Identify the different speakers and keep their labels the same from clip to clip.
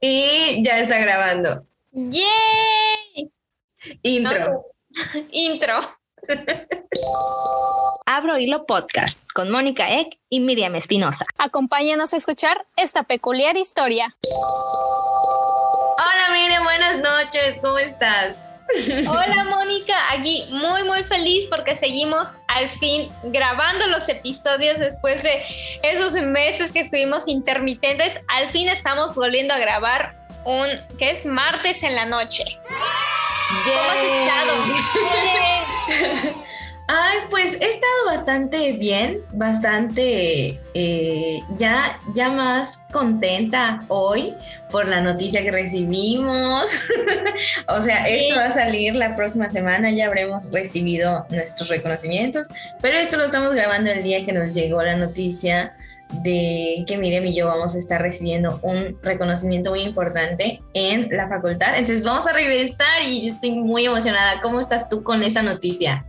Speaker 1: y ya está grabando.
Speaker 2: ¡Yay!
Speaker 1: Intro.
Speaker 2: Intro.
Speaker 3: Abro Hilo Podcast con Mónica Eck y Miriam Espinosa.
Speaker 2: Acompáñanos a escuchar esta peculiar historia.
Speaker 1: Hola Miriam, buenas noches, ¿cómo estás?
Speaker 2: Hola Mónica, aquí muy muy feliz porque seguimos al fin grabando los episodios después de esos meses que estuvimos intermitentes. Al fin estamos volviendo a grabar un que es martes en la noche. ¿Cómo has
Speaker 1: estado? Ay, pues he estado bastante bien, bastante eh, ya, ya más contenta hoy por la noticia que recibimos. o sea, esto va a salir la próxima semana, ya habremos recibido nuestros reconocimientos, pero esto lo estamos grabando el día que nos llegó la noticia de que Miriam y yo vamos a estar recibiendo un reconocimiento muy importante en la facultad. Entonces vamos a regresar y estoy muy emocionada. ¿Cómo estás tú con esa noticia?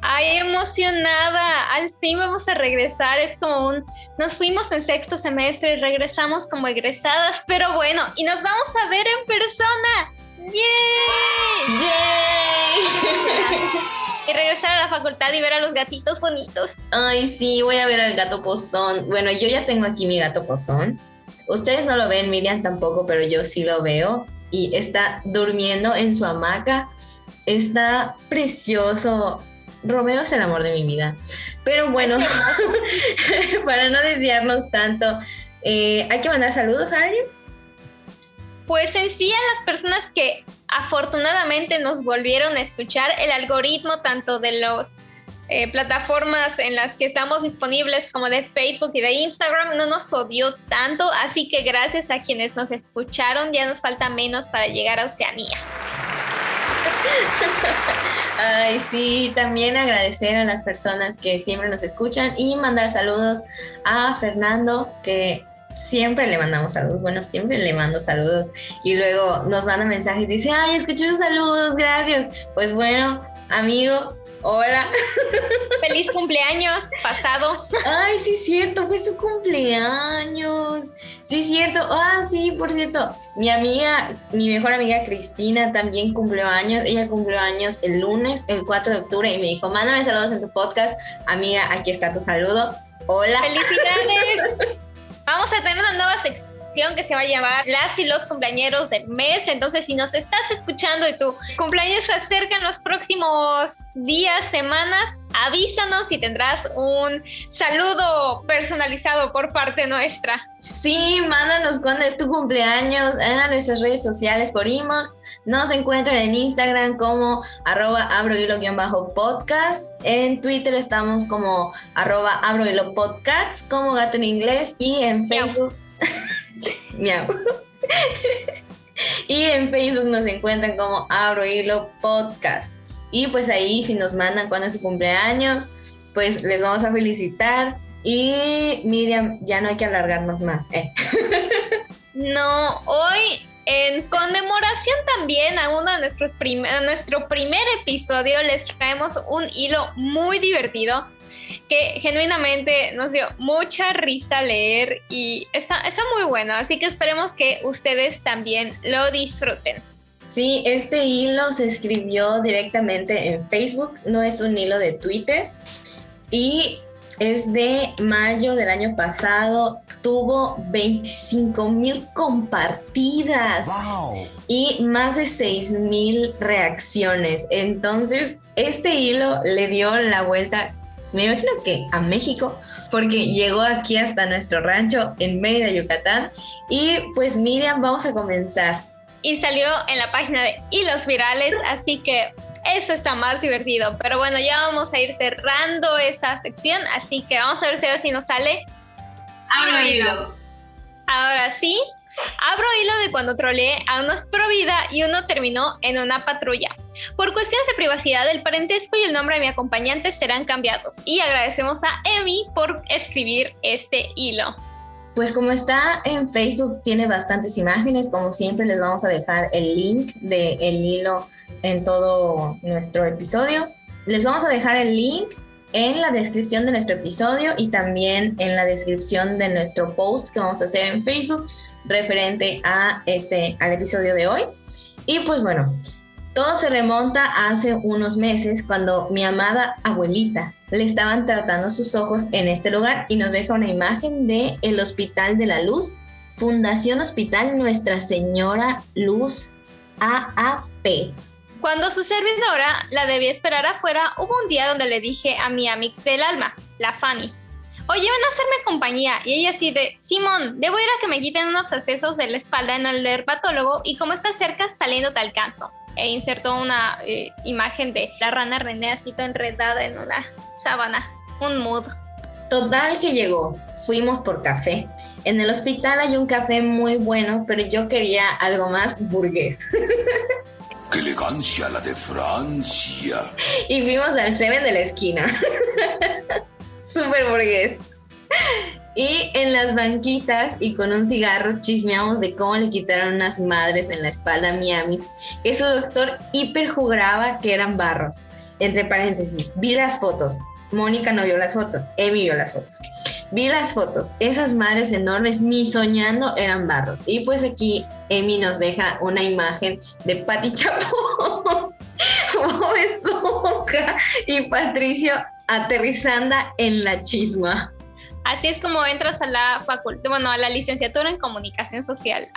Speaker 2: Ay, emocionada. Al fin vamos a regresar. Es como un... Nos fuimos en sexto semestre y regresamos como egresadas, pero bueno, y nos vamos a ver en persona. ¡Yay!
Speaker 1: ¡Yay!
Speaker 2: y regresar a la facultad y ver a los gatitos bonitos.
Speaker 1: Ay, sí, voy a ver al gato pozón. Bueno, yo ya tengo aquí mi gato pozón. Ustedes no lo ven, Miriam tampoco, pero yo sí lo veo. Y está durmiendo en su hamaca. Está precioso. Romeo es el amor de mi vida. Pero bueno, para no desviarnos tanto, eh, ¿hay que mandar saludos a alguien?
Speaker 2: Pues en sí a las personas que afortunadamente nos volvieron a escuchar, el algoritmo tanto de las eh, plataformas en las que estamos disponibles como de Facebook y de Instagram no nos odió tanto, así que gracias a quienes nos escucharon ya nos falta menos para llegar a Oceanía.
Speaker 1: Ay, sí, también agradecer a las personas que siempre nos escuchan y mandar saludos a Fernando, que siempre le mandamos saludos, bueno, siempre le mando saludos y luego nos manda mensajes y dice, ay, escuché sus saludos, gracias. Pues bueno, amigo, Hola.
Speaker 2: Feliz cumpleaños pasado.
Speaker 1: Ay, sí, es cierto, fue su cumpleaños. Sí, es cierto. Ah, sí, por cierto. Mi amiga, mi mejor amiga Cristina también cumplió años. Ella cumplió años el lunes, el 4 de octubre, y me dijo: Mándame saludos en tu podcast. Amiga, aquí está tu saludo. Hola.
Speaker 2: ¡Felicidades! Vamos a tener una nueva sección que se va a llamar Las y los cumpleañeros del mes. Entonces, si nos estás escuchando y tu cumpleaños se acerca en los próximos días, semanas, avísanos y tendrás un saludo personalizado por parte nuestra.
Speaker 1: Sí, mándanos cuando es tu cumpleaños en nuestras redes sociales por inbox. Nos encuentran en Instagram como arroba abro bajo podcast. En Twitter estamos como arroba podcast como gato en inglés y en Facebook. Miau. y en Facebook nos encuentran como Abro Hilo Podcast. Y pues ahí si nos mandan cuando es su cumpleaños, pues les vamos a felicitar. Y Miriam, ya no hay que alargarnos más. ¿eh?
Speaker 2: no, hoy en conmemoración también a uno de nuestros a nuestro primer episodio les traemos un hilo muy divertido que genuinamente nos dio mucha risa leer y está, está muy bueno, así que esperemos que ustedes también lo disfruten.
Speaker 1: Sí, este hilo se escribió directamente en Facebook, no es un hilo de Twitter y es de mayo del año pasado, tuvo 25 mil compartidas y más de 6 mil reacciones. Entonces, este hilo le dio la vuelta me imagino que a México, porque llegó aquí hasta nuestro rancho en Mérida, Yucatán. Y pues Miriam, vamos a comenzar.
Speaker 2: Y salió en la página de Hilos Virales, así que eso está más divertido. Pero bueno, ya vamos a ir cerrando esta sección, así que vamos a ver si ahora sí nos sale.
Speaker 1: Abro hilo.
Speaker 2: Ahora sí, Abro hilo de cuando troleé a unos pro vida y uno terminó en una patrulla. Por cuestiones de privacidad, el parentesco y el nombre de mi acompañante serán cambiados. Y agradecemos a Emi por escribir este hilo.
Speaker 1: Pues como está en Facebook, tiene bastantes imágenes. Como siempre, les vamos a dejar el link del hilo en todo nuestro episodio. Les vamos a dejar el link en la descripción de nuestro episodio y también en la descripción de nuestro post que vamos a hacer en Facebook referente a este, al episodio de hoy. Y pues bueno, todo se remonta hace unos meses cuando mi amada abuelita le estaban tratando sus ojos en este lugar y nos deja una imagen de el Hospital de la Luz, Fundación Hospital Nuestra Señora Luz AAP.
Speaker 2: Cuando su servidora la debía esperar afuera, hubo un día donde le dije a mi amix del alma, la Fanny, oye, ven a hacerme compañía. Y ella así de, Simón, debo ir a que me quiten unos accesos de la espalda en el dermatólogo y como está cerca, saliendo te alcanzo e insertó una eh, imagen de la rana René así enredada en una sábana, un mood.
Speaker 1: Total que llegó, fuimos por café. En el hospital hay un café muy bueno, pero yo quería algo más burgués.
Speaker 4: ¡Qué elegancia la de Francia!
Speaker 1: Y fuimos al Seven de la esquina. Súper burgués. Y en las banquitas y con un cigarro chismeamos de cómo le quitaron unas madres en la espalda a mi Amix, que su doctor hiper que eran barros. Entre paréntesis, vi las fotos. Mónica no vio las fotos, Emi vio las fotos. Vi las fotos, esas madres enormes, ni soñando eran barros. Y pues aquí Emi nos deja una imagen de Pati Chapo, Bob y Patricio aterrizando en la chisma.
Speaker 2: Así es como entras a la facultad, bueno, a la licenciatura en comunicación social.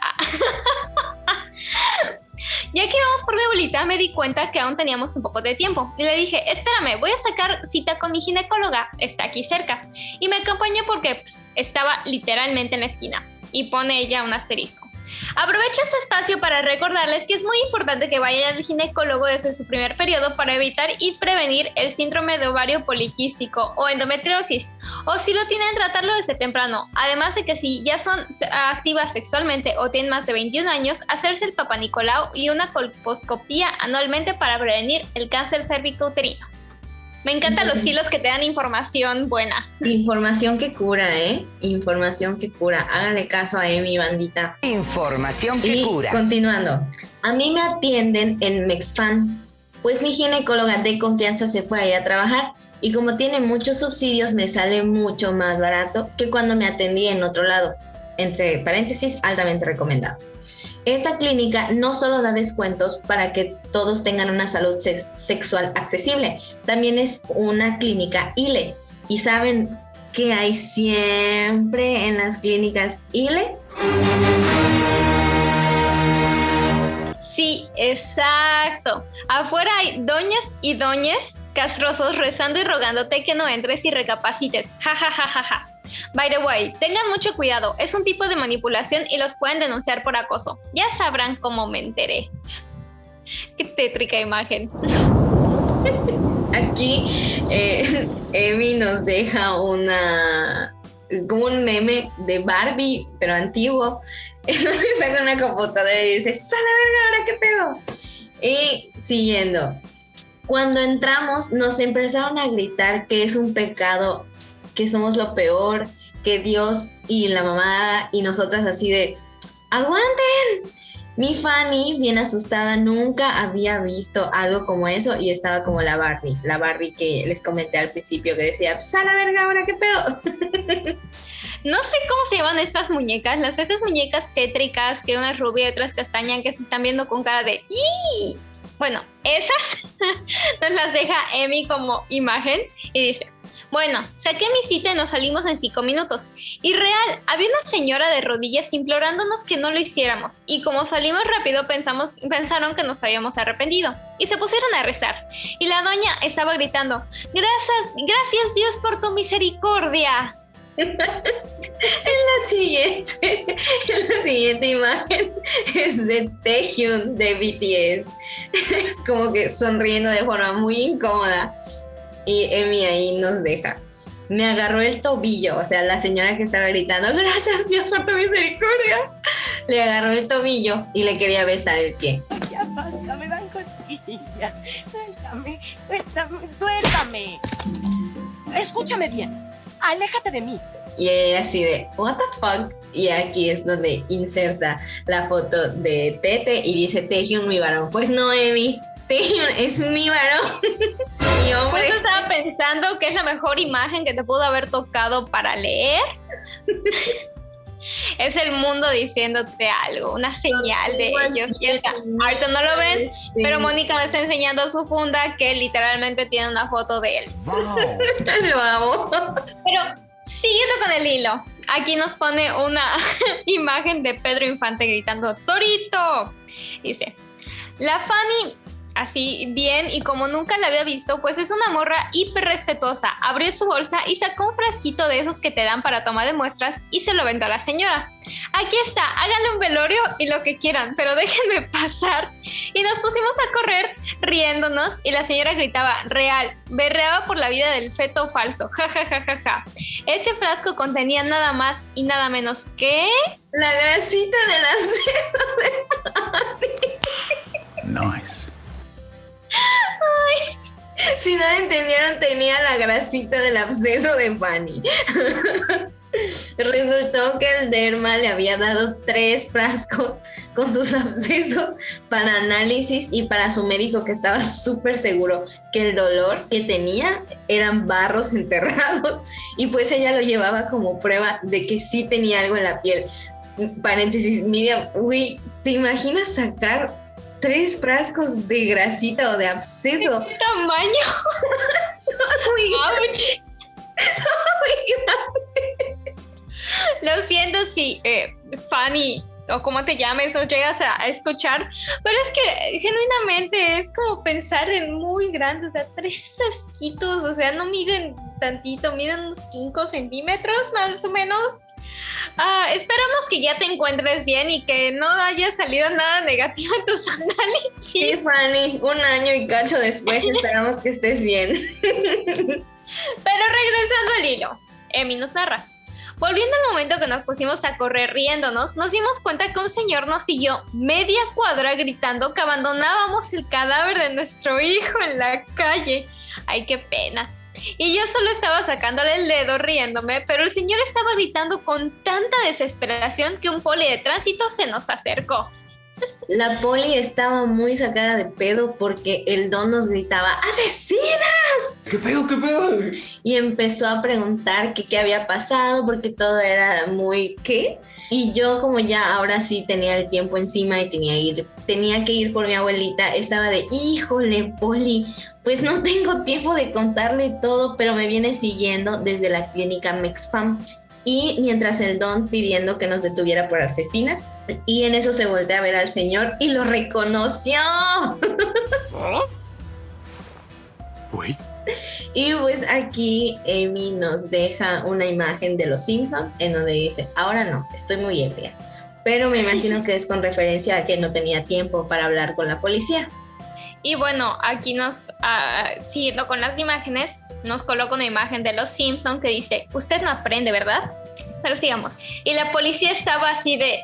Speaker 2: ya que íbamos por mi abuelita, me di cuenta que aún teníamos un poco de tiempo y le dije, espérame, voy a sacar cita con mi ginecóloga, está aquí cerca. Y me acompañó porque pues, estaba literalmente en la esquina y pone ella un asterisco. Aprovecho este espacio para recordarles que es muy importante que vayan al ginecólogo desde su primer periodo para evitar y prevenir el síndrome de ovario poliquístico o endometriosis, o si lo tienen, tratarlo desde temprano. Además de que si ya son activas sexualmente o tienen más de 21 años, hacerse el papanicolau y una colposcopía anualmente para prevenir el cáncer cervicouterino. Me encantan los hilos que te dan información buena.
Speaker 1: Información que cura, ¿eh? Información que cura. Háganle caso a Emi, bandita.
Speaker 5: Información que
Speaker 1: y
Speaker 5: cura.
Speaker 1: Continuando. A mí me atienden en Mexfan, pues mi ginecóloga de confianza se fue ahí a trabajar y como tiene muchos subsidios me sale mucho más barato que cuando me atendí en otro lado. Entre paréntesis, altamente recomendado. Esta clínica no solo da descuentos para que todos tengan una salud sexual accesible, también es una clínica ILE. ¿Y saben qué hay siempre en las clínicas ILE?
Speaker 2: Sí, exacto. Afuera hay doñas y doñes castrosos rezando y rogándote que no entres y recapacites. Ja, ja, ja, ja, ja. By the way, tengan mucho cuidado, es un tipo de manipulación y los pueden denunciar por acoso. Ya sabrán cómo me enteré. Qué tétrica imagen.
Speaker 1: Aquí eh, Emi nos deja una como un meme de Barbie, pero antiguo. Entonces saca una computadora y dice, ¡Sala verga, ahora qué pedo! Y siguiendo. Cuando entramos nos empezaron a gritar que es un pecado que somos lo peor, que Dios y la mamá y nosotras así de, aguanten. Mi Fanny, bien asustada, nunca había visto algo como eso y estaba como la Barbie, la Barbie que les comenté al principio que decía, pues verga, ahora qué pedo.
Speaker 2: No sé cómo se llaman estas muñecas, las esas muñecas tétricas, que una es rubia y otra es castaña, que se están viendo con cara de ¡Y! Bueno, esas nos las deja Emi como imagen y dice, bueno, saqué mi cita y nos salimos en cinco minutos. Y real, había una señora de rodillas implorándonos que no lo hiciéramos. Y como salimos rápido, pensamos, pensaron que nos habíamos arrepentido. Y se pusieron a rezar. Y la doña estaba gritando, gracias, gracias Dios por tu misericordia.
Speaker 1: En la siguiente, en la siguiente imagen es de Taehyung de BTS, como que sonriendo de forma muy incómoda y Emi ahí nos deja. Me agarró el tobillo, o sea, la señora que estaba gritando, gracias Dios por tu misericordia. Le agarró el tobillo y le quería besar el pie.
Speaker 6: Ya basta, me dan cosquillas. Suéltame, suéltame, suéltame. Escúchame bien, aléjate de mí.
Speaker 1: Y ella así de, what the fuck? Y aquí es donde inserta la foto de Tete y dice, Tejion mi varón. Pues no, Emi, Tejion es mi varón.
Speaker 2: Pues estaba pensando que es la mejor imagen que te pudo haber tocado para leer. Es el mundo diciéndote algo, una señal de ellos. Y está, ahorita no lo ven, pero Mónica me está enseñando su funda que literalmente tiene una foto de él.
Speaker 1: Lo amo.
Speaker 2: Pero siguiendo con el hilo, aquí nos pone una imagen de Pedro Infante gritando ¡Torito! Dice, la Fanny así bien y como nunca la había visto, pues es una morra hiper respetuosa. Abrió su bolsa y sacó un frasquito de esos que te dan para tomar de muestras y se lo vendió a la señora. Aquí está, háganle un velorio y lo que quieran, pero déjenme pasar. Y nos pusimos a correr riéndonos y la señora gritaba, real, berreaba por la vida del feto falso, ja ja ja ja ja. Ese frasco contenía nada más y nada menos que...
Speaker 1: La grasita de Si no entendieron, tenía la grasita del absceso de Fanny. Resultó que el derma le había dado tres frascos con sus abscesos para análisis y para su médico que estaba súper seguro que el dolor que tenía eran barros enterrados y pues ella lo llevaba como prueba de que sí tenía algo en la piel. Paréntesis, Miriam, uy, ¿te imaginas sacar tres frascos de grasita o de absceso?
Speaker 2: ¿Qué tamaño?
Speaker 1: Muy grande.
Speaker 2: Lo siento si eh, Fanny o como te llames o llegas a, escuchar, pero es que genuinamente es como pensar en muy grandes, o sea, tres frasquitos, o sea, no miden tantito, miden unos 5 centímetros más o menos. Ah, esperamos que ya te encuentres bien y que no haya salido nada negativo en tus análisis.
Speaker 1: Sí, Fanny, un año y cacho después esperamos que estés bien.
Speaker 2: Pero regresando al hilo, Emi nos narra. Volviendo al momento que nos pusimos a correr riéndonos, nos dimos cuenta que un señor nos siguió media cuadra gritando que abandonábamos el cadáver de nuestro hijo en la calle. Ay, qué pena. Y yo solo estaba sacándole el dedo riéndome, pero el señor estaba gritando con tanta desesperación que un poli de tránsito se nos acercó.
Speaker 1: La poli estaba muy sacada de pedo porque el don nos gritaba ¡Asesinas!
Speaker 5: ¿Qué pedo, qué pedo?
Speaker 1: Y empezó a preguntar que qué había pasado porque todo era muy ¿qué? Y yo como ya ahora sí tenía el tiempo encima y tenía, ir, tenía que ir por mi abuelita, estaba de híjole, poli, pues no tengo tiempo de contarle todo, pero me viene siguiendo desde la clínica Mexfam. Y mientras el don pidiendo que nos detuviera por asesinas, y en eso se voltea a ver al señor y lo reconoció.
Speaker 5: Wait.
Speaker 1: Y pues aquí Amy nos deja una imagen de los Simpson en donde dice, ahora no, estoy muy ebria. Pero me imagino que es con referencia a que no tenía tiempo para hablar con la policía.
Speaker 2: Y bueno, aquí nos, ah, siguiendo con las imágenes, nos coloca una imagen de los Simpson que dice, usted no aprende, ¿verdad? Pero sigamos. Y la policía estaba así de,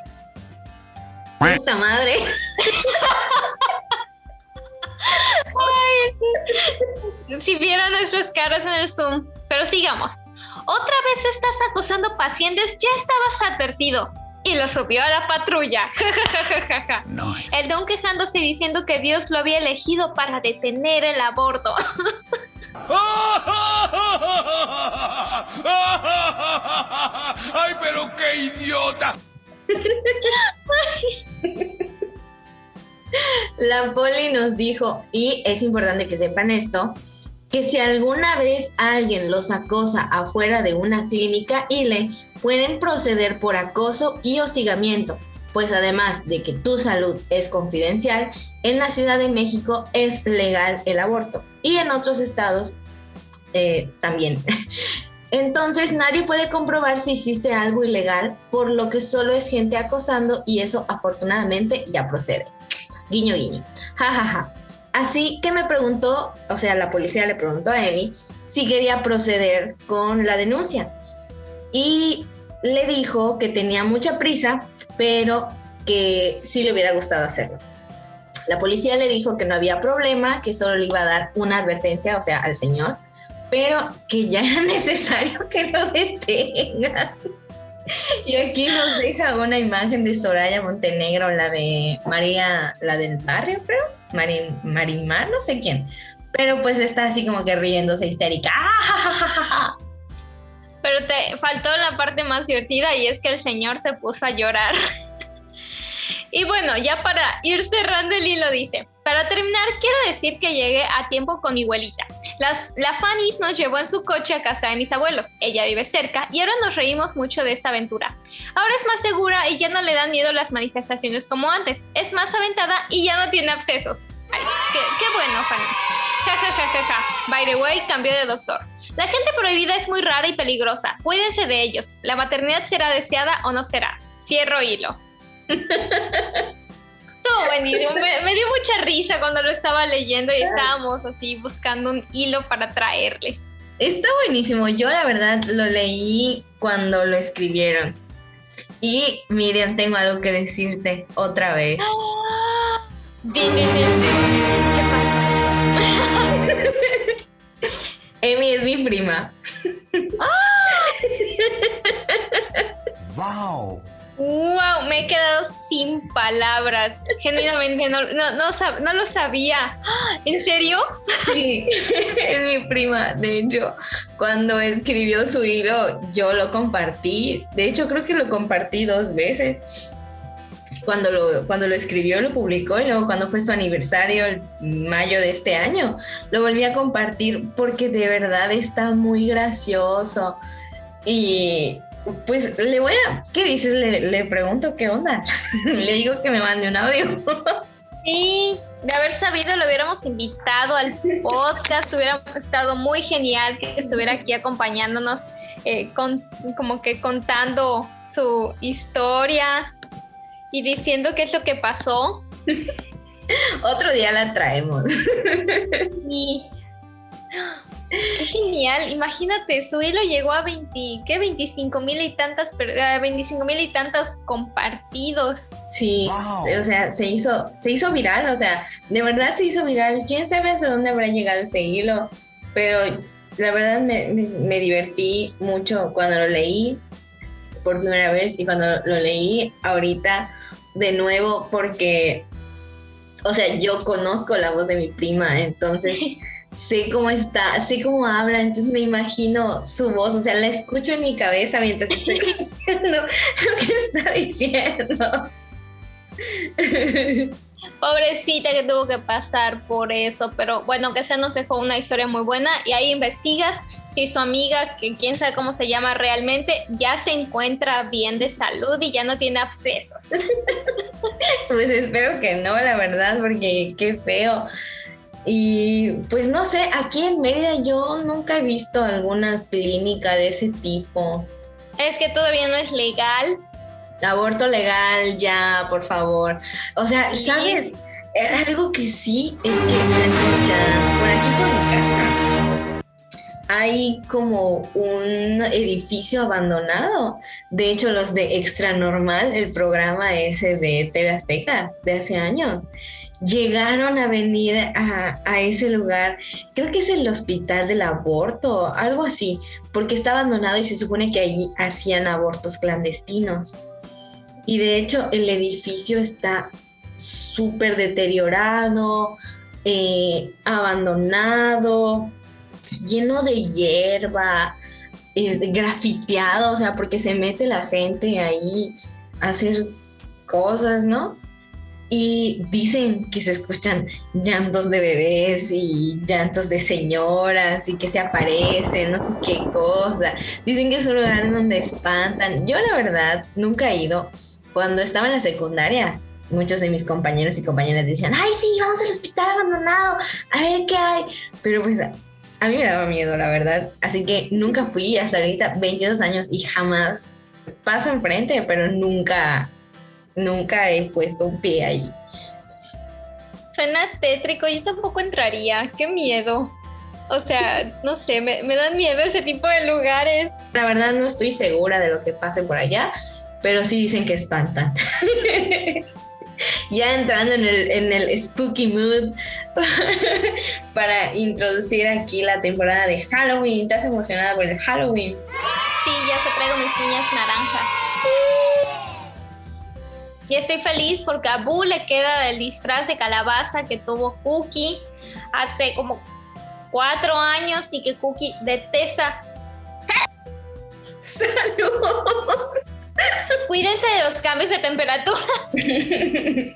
Speaker 1: Puta madre.
Speaker 2: si vieran nuestras caras en el Zoom. Pero sigamos. Otra vez estás acosando pacientes, ya estabas advertido. Y lo subió a la patrulla. El don quejándose diciendo que Dios lo había elegido para detener el aborto.
Speaker 4: ¡Ay, pero qué idiota!
Speaker 1: La poli nos dijo, y es importante que sepan esto, que si alguna vez alguien los acosa afuera de una clínica ILE, pueden proceder por acoso y hostigamiento, pues además de que tu salud es confidencial, en la Ciudad de México es legal el aborto y en otros estados eh, también. Entonces nadie puede comprobar si hiciste algo ilegal, por lo que solo es gente acosando y eso afortunadamente ya procede. Guiño, guiño. Ja, ja, ja. Así que me preguntó, o sea, la policía le preguntó a Emi si quería proceder con la denuncia. Y le dijo que tenía mucha prisa, pero que sí le hubiera gustado hacerlo. La policía le dijo que no había problema, que solo le iba a dar una advertencia, o sea, al señor, pero que ya era necesario que lo detengan. Y aquí nos deja una imagen de Soraya Montenegro, la de María, la del barrio, creo, Mari- Marimar, no sé quién. Pero pues está así como que riéndose histérica. ¡Ah!
Speaker 2: Pero te faltó la parte más divertida y es que el señor se puso a llorar. y bueno, ya para ir cerrando el hilo dice, para terminar, quiero decir que llegué a tiempo con mi abuelita. Las, la Fanny nos llevó en su coche a casa de mis abuelos. Ella vive cerca y ahora nos reímos mucho de esta aventura. Ahora es más segura y ya no le dan miedo las manifestaciones como antes. Es más aventada y ya no tiene abscesos. Ay, qué, qué bueno, Fanny. Ja, ja, ja, ja, ja. By the way, cambió de doctor. La gente prohibida es muy rara y peligrosa. Cuídense de ellos. La maternidad será deseada o no será. Cierro hilo. Estuvo buenísimo. Me, me dio mucha risa cuando lo estaba leyendo y estábamos así buscando un hilo para traerles.
Speaker 1: Está buenísimo. Yo la verdad lo leí cuando lo escribieron. Y Miriam, tengo algo que decirte otra vez.
Speaker 2: ¿Qué pasa?
Speaker 1: Emi es mi prima.
Speaker 5: Wow.
Speaker 2: Wow, me he quedado sin palabras. Genuinamente no, no, no, lo sabía. ¿En serio?
Speaker 1: Sí, es mi prima. De hecho, cuando escribió su hilo, yo lo compartí. De hecho, creo que lo compartí dos veces. Cuando lo, cuando lo escribió, lo publicó y luego cuando fue su aniversario, el mayo de este año, lo volví a compartir porque de verdad está muy gracioso. Y pues le voy a, ¿qué dices? Le, le pregunto qué onda. le digo que me mande un audio.
Speaker 2: Sí, de haber sabido lo hubiéramos invitado al podcast, hubiera estado muy genial que estuviera aquí acompañándonos, eh, con, como que contando su historia y diciendo qué es lo que pasó.
Speaker 1: Otro día la traemos.
Speaker 2: Y qué genial, imagínate, su hilo llegó a 20, ¿qué? 25 mil y tantas, per- eh, 25 mil y tantos compartidos.
Speaker 1: Sí,
Speaker 5: Wow.
Speaker 1: o sea, se hizo, se hizo viral, o sea, de verdad se hizo viral. ¿Quién sabe hasta dónde habrá llegado ese hilo? Pero la verdad me, me- me divertí mucho cuando lo leí por primera vez y cuando lo leí ahorita de nuevo porque, o sea, yo conozco la voz de mi prima, entonces sé cómo está, sé cómo habla, entonces me imagino su voz, o sea, la escucho en mi cabeza mientras estoy leyendo lo que está diciendo.
Speaker 2: Pobrecita que tuvo que pasar por eso, pero bueno, que se nos dejó una historia muy buena y ahí investigas si su amiga, que quién sabe cómo se llama realmente, ya se encuentra bien de salud y ya no tiene abscesos.
Speaker 1: Pues espero que no, la verdad, porque qué feo. Y pues no sé, aquí en Mérida yo nunca he visto alguna clínica de ese tipo.
Speaker 2: Es que todavía no es legal.
Speaker 1: Aborto legal, ya, por favor. O sea. ¿sabes? Eh, Algo que sí es que chan, por aquí por mi casa hay como un edificio abandonado. De hecho, los de Extra Normal, el programa ese de TV Azteca de hace años, llegaron a venir a, ese lugar. Creo que es el Hospital del Aborto, algo así, porque está abandonado y se supone que allí hacían abortos clandestinos. Y de hecho, el edificio está súper deteriorado, eh, abandonado, lleno de hierba, es grafiteado, o sea, porque se mete la gente ahí a hacer cosas, ¿no? Y dicen que se escuchan llantos de bebés y llantos de señoras y que se aparecen, no sé qué cosa. Dicen que es un lugar donde espantan. Yo la verdad nunca he ido. Cuando estaba en la secundaria, muchos de mis compañeros y compañeras decían, ay sí, vamos al hospital abandonado, a ver qué hay. Pero pues a mí me daba miedo, la verdad. Así que nunca fui hasta ahorita, 22 años, y jamás paso enfrente, pero nunca, nunca he puesto un pie ahí.
Speaker 2: Suena tétrico, yo tampoco entraría. Qué miedo. O sea, no sé, me, me dan miedo ese tipo de lugares.
Speaker 1: La verdad no estoy segura de lo que pase por allá, pero sí dicen que espantan. ya entrando en el, en el spooky mood para introducir aquí la temporada de Halloween. ¿Estás emocionada por el Halloween?
Speaker 2: Sí, ya se traigo mis uñas naranjas. Y estoy feliz porque a Boo le queda el disfraz de calabaza que tuvo Cookie hace como cuatro años y que Cookie detesta
Speaker 1: Salud.
Speaker 2: Cuídense de los cambios de temperatura.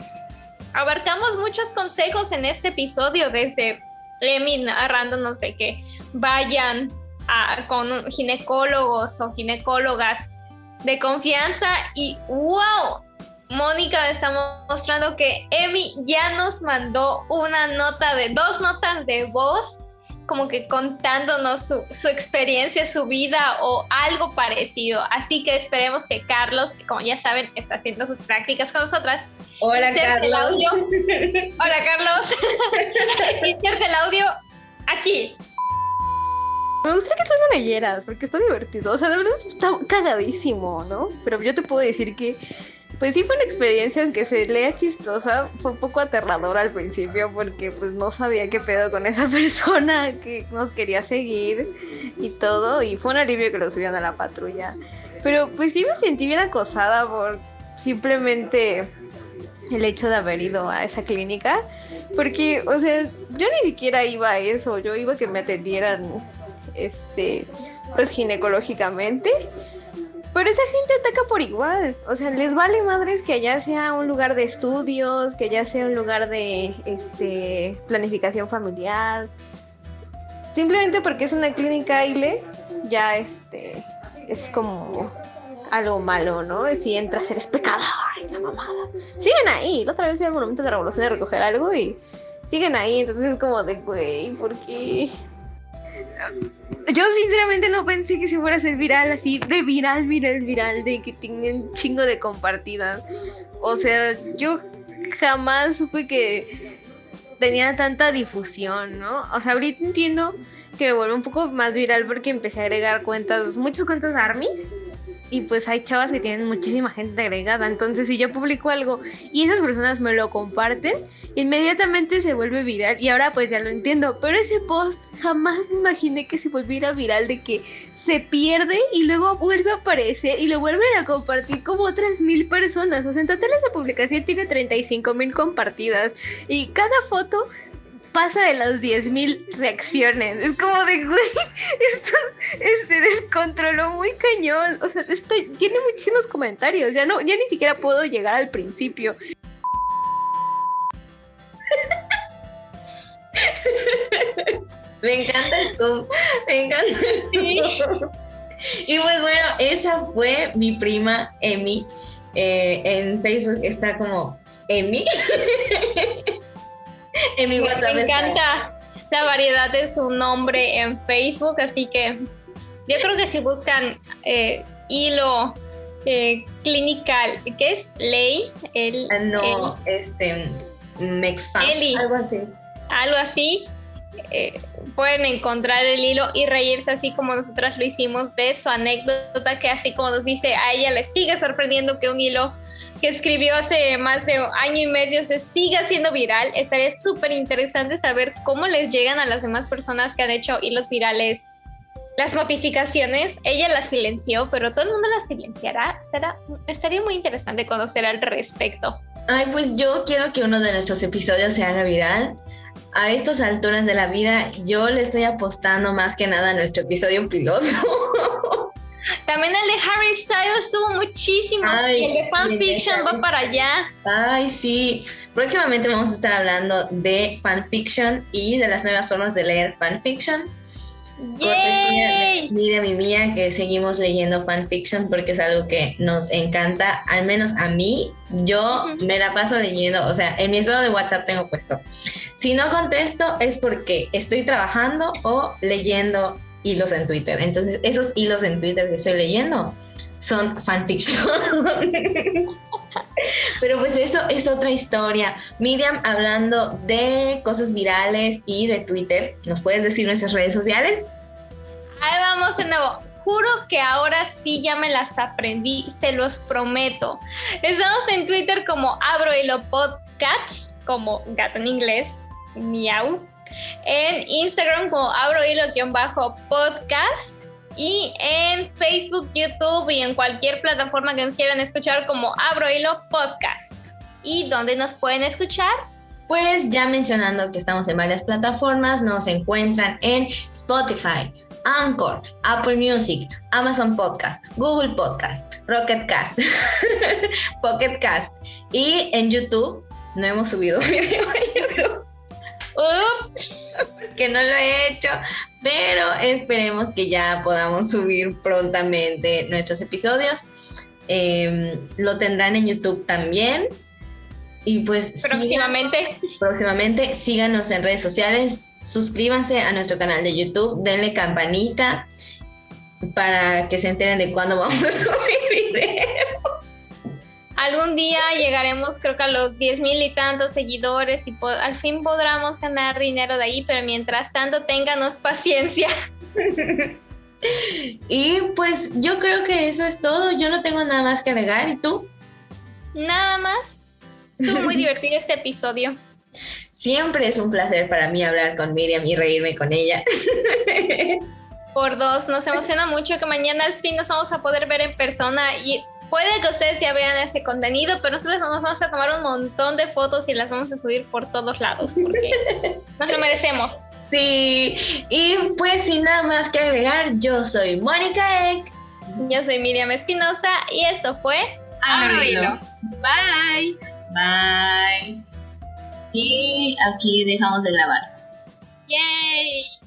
Speaker 2: Abarcamos muchos consejos en este episodio, desde Emi narrando no sé qué, vayan a- con ginecólogos o ginecólogas de confianza y wow, Mónica está mostrando que Emi ya nos mandó una nota de dos notas de voz como que contándonos su, su experiencia, su vida o algo parecido. Así que esperemos que Carlos, que como ya saben, está haciendo sus prácticas con nosotras.
Speaker 1: Hola, Carlos.
Speaker 2: audio. Hola, Carlos. Inserte el audio aquí.
Speaker 7: Me gustaría que tú lo leyeras, porque está divertido. O sea, de verdad está cagadísimo, ¿no? Pero yo te puedo decir que, pues sí fue una experiencia, aunque se lea chistosa, fue un poco aterradora al principio, porque pues no sabía qué pedo con esa persona que nos quería seguir y todo. Y fue un alivio que lo subieran a la patrulla. Pero pues sí me sentí bien acosada por simplemente el hecho de haber ido a esa clínica. Porque, o sea, yo ni siquiera iba a eso, yo iba a que me atendieran este, pues ginecológicamente. Pero esa gente ataca por igual. O sea, les vale madres que allá sea un lugar de estudios, que allá sea un lugar de este, planificación familiar. Simplemente porque es una clínica ILE, ya este, es como algo malo, ¿no? Si entras eres pecador, la mamada. Siguen ahí. La otra vez fui al Monumento de la Revolución a recoger algo y siguen ahí. Entonces es como de, güey, ¿por qué? Yo sinceramente no pensé que se fuera a ser viral así, de viral, viral, viral, de que tenga un chingo de compartidas. O sea, yo jamás supe que tenía tanta difusión, ¿no? O sea, ahorita entiendo que me vuelve un poco más viral porque empecé a agregar cuentas, muchas cuentas ARMY. Y pues hay chavas que tienen muchísima gente agregada. Entonces, si yo publico algo y esas personas me lo comparten, inmediatamente se vuelve viral. Y ahora pues ya lo entiendo. Pero ese post jamás me imaginé que se volviera viral de que se pierde y luego vuelve a aparecer y lo vuelven a compartir como otras mil personas. O sea, en total esa publicación tiene 35 mil compartidas. Y cada foto pasa de las 10.000 reacciones. Es como de, güey, esto se descontroló muy cañón. O sea, esto tiene muchísimos comentarios. Ya no, ya ni siquiera puedo llegar al principio.
Speaker 1: Me encanta el Zoom. Me encanta el Zoom. Y pues bueno, esa fue mi prima Emi. Eh, en Facebook está como Emi. en mi WhatsApp
Speaker 2: Me
Speaker 1: está-
Speaker 2: encanta la variedad de su nombre en Facebook, así que yo creo que si buscan eh, hilo eh, clinical, ¿qué es? Ley, el,
Speaker 1: Ah, no, este Mexfam,
Speaker 2: Eli.
Speaker 1: algo así.
Speaker 2: algo así, eh, pueden encontrar el hilo y reírse así como nosotras lo hicimos de su anécdota, que así como nos dice, a ella le sigue sorprendiendo que un hilo que escribió hace más de año y medio se siga siendo viral. Estaría súper interesante saber cómo les llegan a las demás personas que han hecho hilos virales las notificaciones. Ella las silenció, pero todo el mundo las silenciará. Será, estaría muy interesante conocer al respecto.
Speaker 1: Ay, pues yo quiero que uno de nuestros episodios se haga viral. A estas alturas de la vida, yo le estoy apostando más que nada a nuestro episodio piloto.
Speaker 2: También el de Harry Styles tuvo muchísimo.
Speaker 1: Ay,
Speaker 2: y el de fanfiction va para allá.
Speaker 1: Ay, sí. Próximamente vamos a estar hablando de fanfiction y de las nuevas formas de leer fanfiction. Cortesía de y mía que seguimos leyendo fanfiction porque es algo que nos encanta, al menos a mí. Yo me la paso leyendo, o sea, en mi estado de WhatsApp tengo puesto. Si no contesto es porque estoy trabajando o leyendo hilos en Twitter. Entonces, esos hilos en Twitter que estoy leyendo son fanfiction. Pero pues eso es otra historia. Miriam, hablando de cosas virales y de Twitter, ¿nos puedes decir nuestras redes sociales?
Speaker 2: Ahí vamos de nuevo. Juro que ahora sí ya me las aprendí, se los prometo. Estamos en Twitter como Abro Hilo Podcasts, como gato en inglés, miau. En Instagram como Abro Hilo-podcast. Y en Facebook, YouTube y en cualquier plataforma que nos quieran escuchar como Abro Hilo Podcast. ¿Y dónde nos pueden escuchar?
Speaker 1: Pues ya mencionando que estamos en varias plataformas, nos encuentran en Spotify, Anchor, Apple Music, Amazon Podcast, Google Podcast, Rocket Cast, Pocket Cast y en YouTube. No hemos subido video
Speaker 2: Ups.
Speaker 1: que no lo he hecho, pero esperemos que ya podamos subir prontamente nuestros episodios. Eh, lo tendrán en YouTube también. Y pues
Speaker 2: próximamente.
Speaker 1: próximamente síganos en redes sociales, suscríbanse a nuestro canal de YouTube, denle campanita para que se enteren de cuándo vamos a subir video.
Speaker 2: Algún día llegaremos, creo que a los 10 mil y tantos seguidores y al fin podremos ganar dinero de ahí, pero mientras tanto, ténganos paciencia.
Speaker 1: Y pues yo creo que eso es todo, yo no tengo nada más que agregar, ¿y tú?
Speaker 2: Nada más. Estuvo muy divertido este episodio.
Speaker 1: Siempre es un placer para mí hablar con Miriam y reírme con ella.
Speaker 2: Por dos, nos emociona mucho que mañana al fin nos vamos a poder ver en persona y puede que ustedes ya vean ese contenido, pero nosotros nos vamos a tomar un montón de fotos y las vamos a subir por todos lados porque nos lo merecemos.
Speaker 1: Sí, y pues sin nada más que agregar, yo soy Mónica Eck.
Speaker 2: Yo soy Miriam Espinosa y esto fue
Speaker 1: Hilo.
Speaker 2: Bye.
Speaker 1: Bye. Y aquí dejamos de grabar.
Speaker 2: Yay.